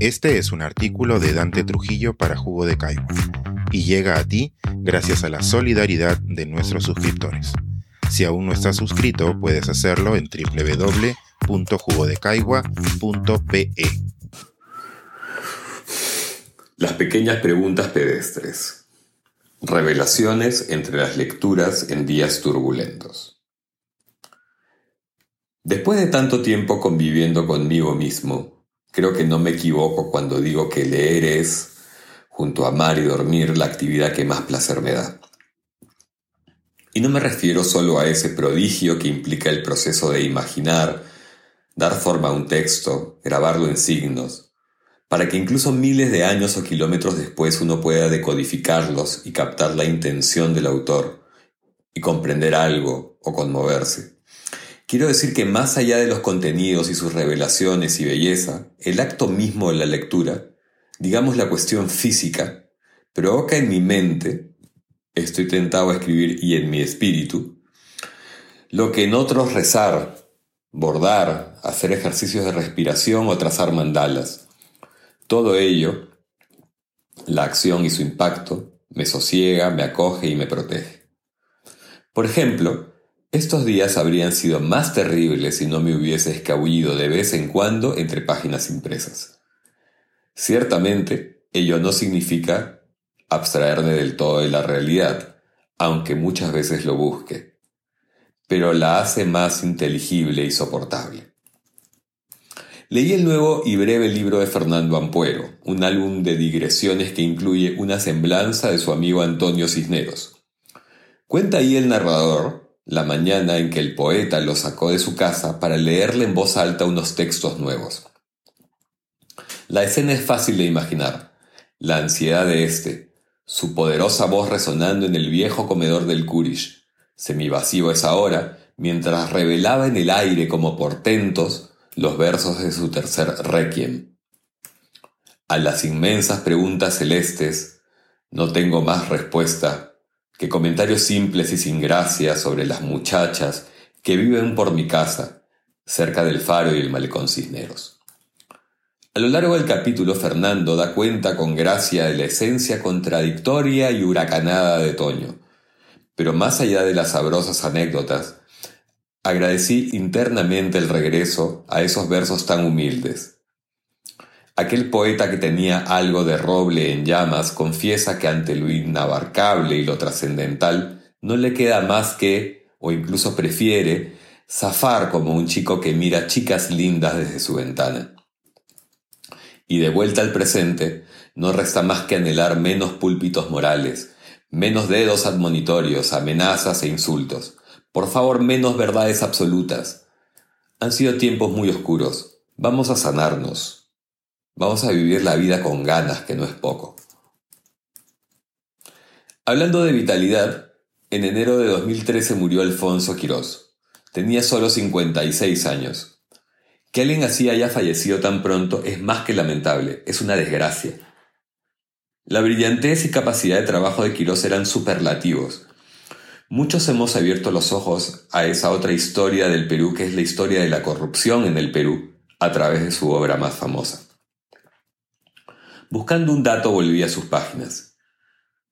Este es un artículo de Dante Trujillo para Jugo de Caigua y llega a ti gracias a la solidaridad de nuestros suscriptores. Si aún no estás suscrito, puedes hacerlo en www.jugodecaigua.pe. Las pequeñas preguntas pedestres. Revelaciones entre las lecturas en días turbulentos. Después de tanto tiempo conviviendo conmigo mismo, Creo que no me equivoco cuando digo que leer es, junto a amar y dormir, la actividad que más placer me da. Y no me refiero solo a ese prodigio que implica el proceso de imaginar, dar forma a un texto, grabarlo en signos, para que incluso miles de años o kilómetros después uno pueda decodificarlos y captar la intención del autor y comprender algo o conmoverse. Quiero decir que más allá de los contenidos y sus revelaciones y belleza, el acto mismo de la lectura, digamos la cuestión física, provoca en mi mente, estoy tentado a escribir y en mi espíritu, lo que en otros rezar, bordar, hacer ejercicios de respiración o trazar mandalas. Todo ello, la acción y su impacto, me sosiega, me acoge y me protege. Por ejemplo, estos días habrían sido más terribles si no me hubiese escabullido de vez en cuando entre páginas impresas. Ciertamente, ello no significa abstraerme del todo de la realidad, aunque muchas veces lo busque, pero la hace más inteligible y soportable. Leí el nuevo y breve libro de Fernando Ampuero, un álbum de digresiones que incluye una semblanza de su amigo Antonio Cisneros. Cuenta ahí el narrador la mañana en que el poeta lo sacó de su casa para leerle en voz alta unos textos nuevos. La escena es fácil de imaginar. La ansiedad de éste, su poderosa voz resonando en el viejo comedor del Kurish, semivacío esa hora, mientras revelaba en el aire como portentos los versos de su tercer requiem. A las inmensas preguntas celestes, no tengo más respuesta que comentarios simples y sin gracia sobre las muchachas que viven por mi casa, cerca del faro y el malecón Cisneros. A lo largo del capítulo, Fernando da cuenta con gracia de la esencia contradictoria y huracanada de Toño. Pero más allá de las sabrosas anécdotas, agradecí internamente el regreso a esos versos tan humildes, Aquel poeta que tenía algo de roble en llamas confiesa que ante lo inabarcable y lo trascendental no le queda más que, o incluso prefiere, zafar como un chico que mira chicas lindas desde su ventana. Y de vuelta al presente, no resta más que anhelar menos púlpitos morales, menos dedos admonitorios, amenazas e insultos, por favor menos verdades absolutas. Han sido tiempos muy oscuros, vamos a sanarnos, Vamos a vivir la vida con ganas, que no es poco. Hablando de vitalidad, en enero de 2013 murió Alfonso Quirós. Tenía solo 56 años. Que alguien así haya fallecido tan pronto es más que lamentable, es una desgracia. La brillantez y capacidad de trabajo de Quirós eran superlativos. Muchos hemos abierto los ojos a esa otra historia del Perú que es la historia de la corrupción en el Perú a través de su obra más famosa. Buscando un dato volví a sus páginas.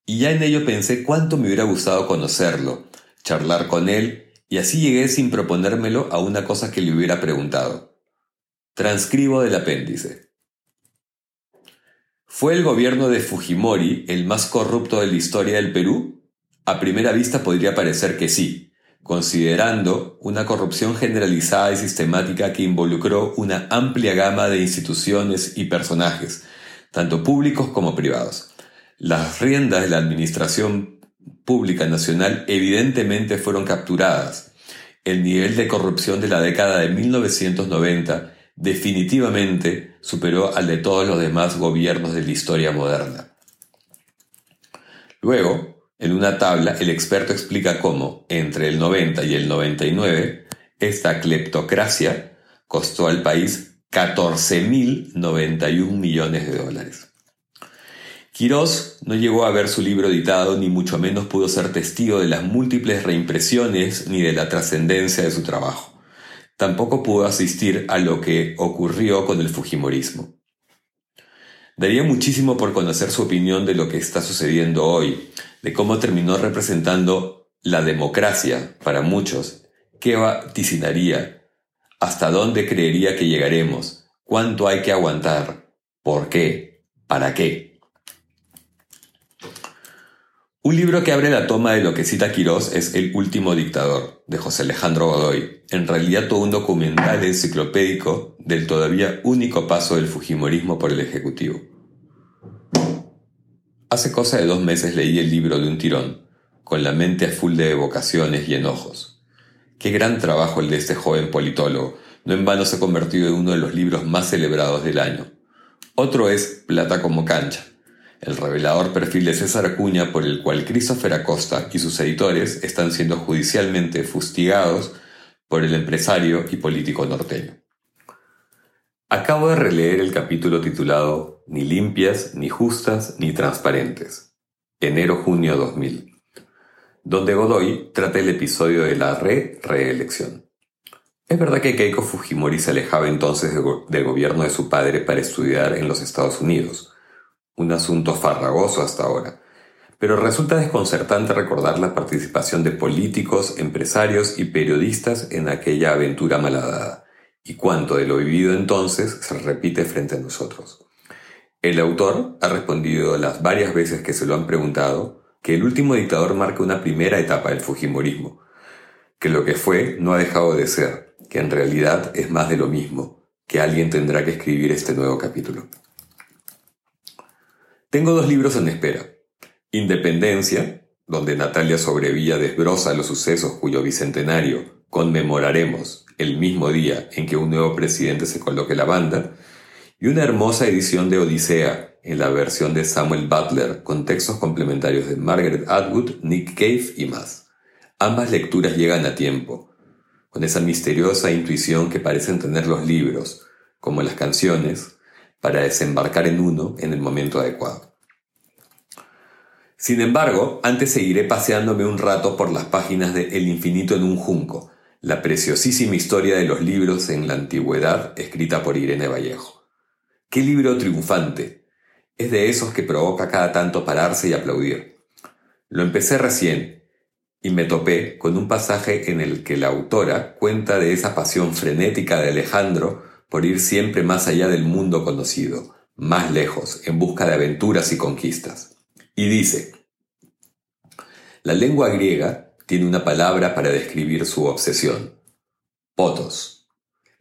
Y ya en ello pensé cuánto me hubiera gustado conocerlo, charlar con él, y así llegué sin proponérmelo a una cosa que le hubiera preguntado. Transcribo del apéndice. ¿Fue el gobierno de Fujimori el más corrupto de la historia del Perú? A primera vista podría parecer que sí, considerando una corrupción generalizada y sistemática que involucró una amplia gama de instituciones y personajes, tanto públicos como privados. Las riendas de la administración pública nacional evidentemente fueron capturadas. El nivel de corrupción de la década de 1990 definitivamente superó al de todos los demás gobiernos de la historia moderna. Luego, en una tabla, el experto explica cómo, entre el 90 y el 99, esta cleptocracia costó al país 14.091 millones de dólares. Quirós no llegó a ver su libro editado ni mucho menos pudo ser testigo de las múltiples reimpresiones ni de la trascendencia de su trabajo. Tampoco pudo asistir a lo que ocurrió con el Fujimorismo. Daría muchísimo por conocer su opinión de lo que está sucediendo hoy, de cómo terminó representando la democracia para muchos, qué vaticinaría, hasta dónde creería que llegaremos, cuánto hay que aguantar, por qué, para qué. Un libro que abre la toma de lo que cita Quirós es El último dictador, de José Alejandro Godoy, en realidad todo un documental enciclopédico del todavía único paso del Fujimorismo por el Ejecutivo. Hace cosa de dos meses leí el libro de un tirón, con la mente a full de evocaciones y enojos. Qué gran trabajo el de este joven politólogo, no en vano se ha convertido en uno de los libros más celebrados del año. Otro es Plata como cancha, el revelador perfil de César Acuña por el cual Christopher Acosta y sus editores están siendo judicialmente fustigados por el empresario y político norteño. Acabo de releer el capítulo titulado Ni limpias, ni justas, ni transparentes, enero-junio 2000, donde Godoy trata el episodio de la re-reelección. Es verdad que Keiko Fujimori se alejaba entonces del gobierno de su padre para estudiar en los Estados Unidos, un asunto farragoso hasta ahora, pero resulta desconcertante recordar la participación de políticos, empresarios y periodistas en aquella aventura malhadada y cuánto de lo vivido entonces se repite frente a nosotros. El autor ha respondido las varias veces que se lo han preguntado que el último dictador marca una primera etapa del Fujimorismo, que lo que fue no ha dejado de ser, que en realidad es más de lo mismo, que alguien tendrá que escribir este nuevo capítulo. Tengo dos libros en espera. Independencia, donde Natalia Sobrevilla desbroza los sucesos cuyo bicentenario conmemoraremos el mismo día en que un nuevo presidente se coloque la banda, y una hermosa edición de Odisea en la versión de Samuel Butler con textos complementarios de Margaret Atwood, Nick Cave y más. Ambas lecturas llegan a tiempo, con esa misteriosa intuición que parecen tener los libros, como las canciones, para desembarcar en uno en el momento adecuado. Sin embargo, antes seguiré paseándome un rato por las páginas de El infinito en un junco, la preciosísima historia de los libros en la antigüedad escrita por Irene Vallejo. ¡Qué libro triunfante! Es de esos que provoca cada tanto pararse y aplaudir. Lo empecé recién y me topé con un pasaje en el que la autora cuenta de esa pasión frenética de Alejandro por ir siempre más allá del mundo conocido, más lejos, en busca de aventuras y conquistas. Y dice, la lengua griega tiene una palabra para describir su obsesión. Potos.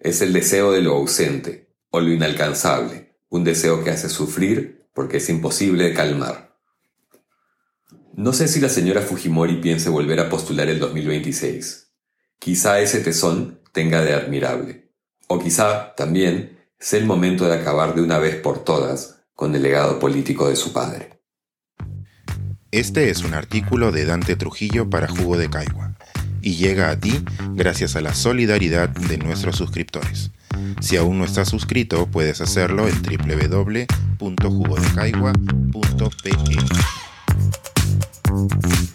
Es el deseo de lo ausente, o lo inalcanzable, un deseo que hace sufrir porque es imposible de calmar. No sé si la señora Fujimori piense volver a postular el 2026. Quizá ese tesón tenga de admirable. O quizá, también, sea el momento de acabar de una vez por todas con el legado político de su padre. Este es un artículo de Dante Trujillo para Jugo de Caigua y llega a ti gracias a la solidaridad de nuestros suscriptores. Si aún no estás suscrito, puedes hacerlo en www.jugodecaigua.pe.